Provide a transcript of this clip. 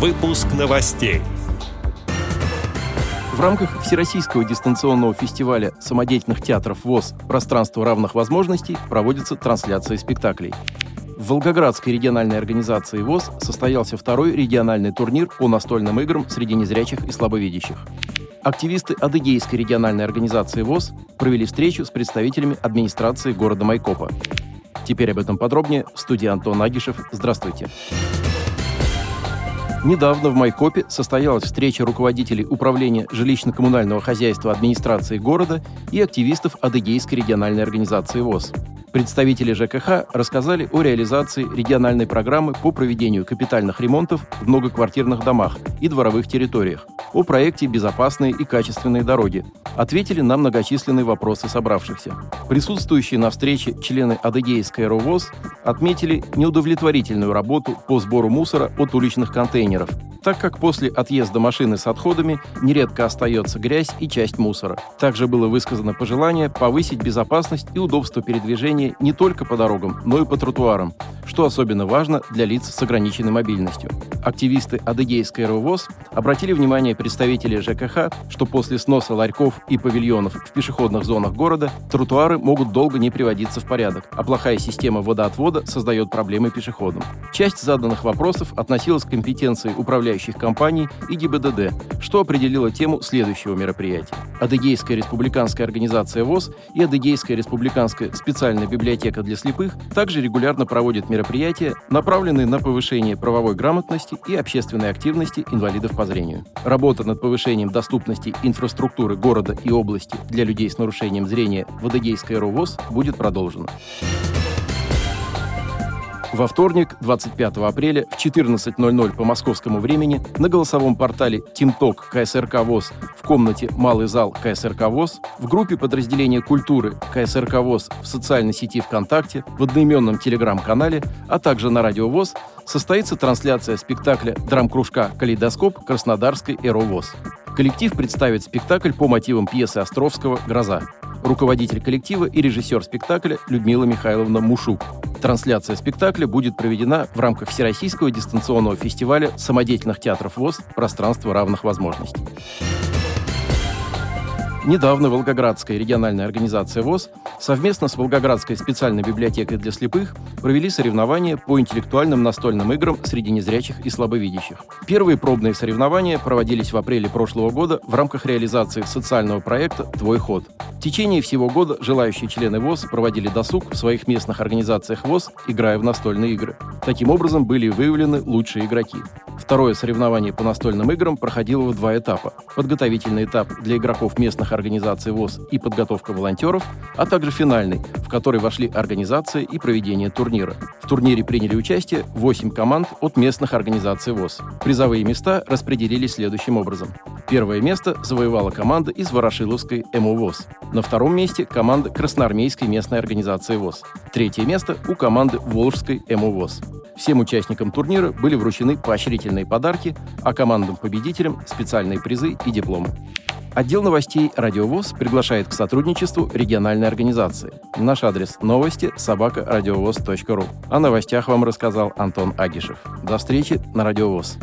Выпуск новостей. В рамках Всероссийского дистанционного фестиваля самодеятельных театров ВОЗ «Пространство равных возможностей» проводится трансляция спектаклей. В Волгоградской региональной организации ВОЗ состоялся второй региональный турнир по настольным играм среди незрячих и слабовидящих. Активисты Адыгейской региональной организации ВОЗ провели встречу с представителями администрации города Майкопа. Теперь об этом подробнее в студии Антон Агишев. Здравствуйте. Недавно в Майкопе состоялась встреча руководителей управления жилищно-коммунального хозяйства администрации города и активистов Адыгейской региональной организации ВОЗ. Представители ЖКХ рассказали о реализации региональной программы по проведению капитальных ремонтов в многоквартирных домах и дворовых территориях, о проекте «Безопасные и качественные дороги». Ответили на многочисленные вопросы собравшихся. Присутствующие на встрече члены Адыгейской РОВОЗ отметили неудовлетворительную работу по сбору мусора от уличных контейнеров – так как после отъезда машины с отходами нередко остается грязь и часть мусора. Также было высказано пожелание повысить безопасность и удобство передвижения не только по дорогам, но и по тротуарам, что особенно важно для лиц с ограниченной мобильностью. Активисты Адыгейской РОВОЗ обратили внимание представителей ЖКХ, что после сноса ларьков и павильонов в пешеходных зонах города тротуары могут долго не приводиться в порядок, а плохая система водоотвода создает проблемы пешеходам. Часть заданных вопросов относилась к компетенции управляющих компаний и ГИБДД, что определило тему следующего мероприятия. Адыгейская республиканская организация ВОЗ и Адыгейская республиканская специальная библиотека для слепых также регулярно проводят мероприятия, направленные на повышение правовой грамотности и общественной активности инвалидов по зрению. Работа над повышением доступности инфраструктуры города и области для людей с нарушением зрения в Адыгейской РОВОЗ будет продолжена. Во вторник, 25 апреля в 14.00 по московскому времени на голосовом портале «Тимток» КСРК ВОЗ комнате «Малый зал» КСРК ВОЗ, в группе подразделения культуры КСРК ВОЗ в социальной сети ВКонтакте, в одноименном телеграм-канале, а также на радио ВОЗ состоится трансляция спектакля драм-кружка «Калейдоскоп» Краснодарской «Эро ВОЗ». Коллектив представит спектакль по мотивам пьесы Островского «Гроза». Руководитель коллектива и режиссер спектакля Людмила Михайловна Мушук. Трансляция спектакля будет проведена в рамках Всероссийского дистанционного фестиваля самодеятельных театров ВОЗ «Пространство равных возможностей». Недавно Волгоградская региональная организация ВОЗ совместно с Волгоградской специальной библиотекой для слепых провели соревнования по интеллектуальным настольным играм среди незрячих и слабовидящих. Первые пробные соревнования проводились в апреле прошлого года в рамках реализации социального проекта «Твой ход». В течение всего года желающие члены ВОЗ проводили досуг в своих местных организациях ВОЗ, играя в настольные игры. Таким образом были выявлены лучшие игроки. Второе соревнование по настольным играм проходило в два этапа. Подготовительный этап для игроков местных организаций ВОЗ и подготовка волонтеров, а также финальный, в который вошли организация и проведение турнира. В турнире приняли участие 8 команд от местных организаций ВОЗ. Призовые места распределились следующим образом. Первое место завоевала команда из Ворошиловской МО ВОЗ. На втором месте команда Красноармейской местной организации ВОЗ. Третье место у команды Волжской МО ВОЗ. Всем участникам турнира были вручены поощрительные подарки, а командам-победителям – специальные призы и дипломы. Отдел новостей «Радиовоз» приглашает к сотрудничеству региональной организации. Наш адрес – новости собака ру. О новостях вам рассказал Антон Агишев. До встречи на «Радиовоз».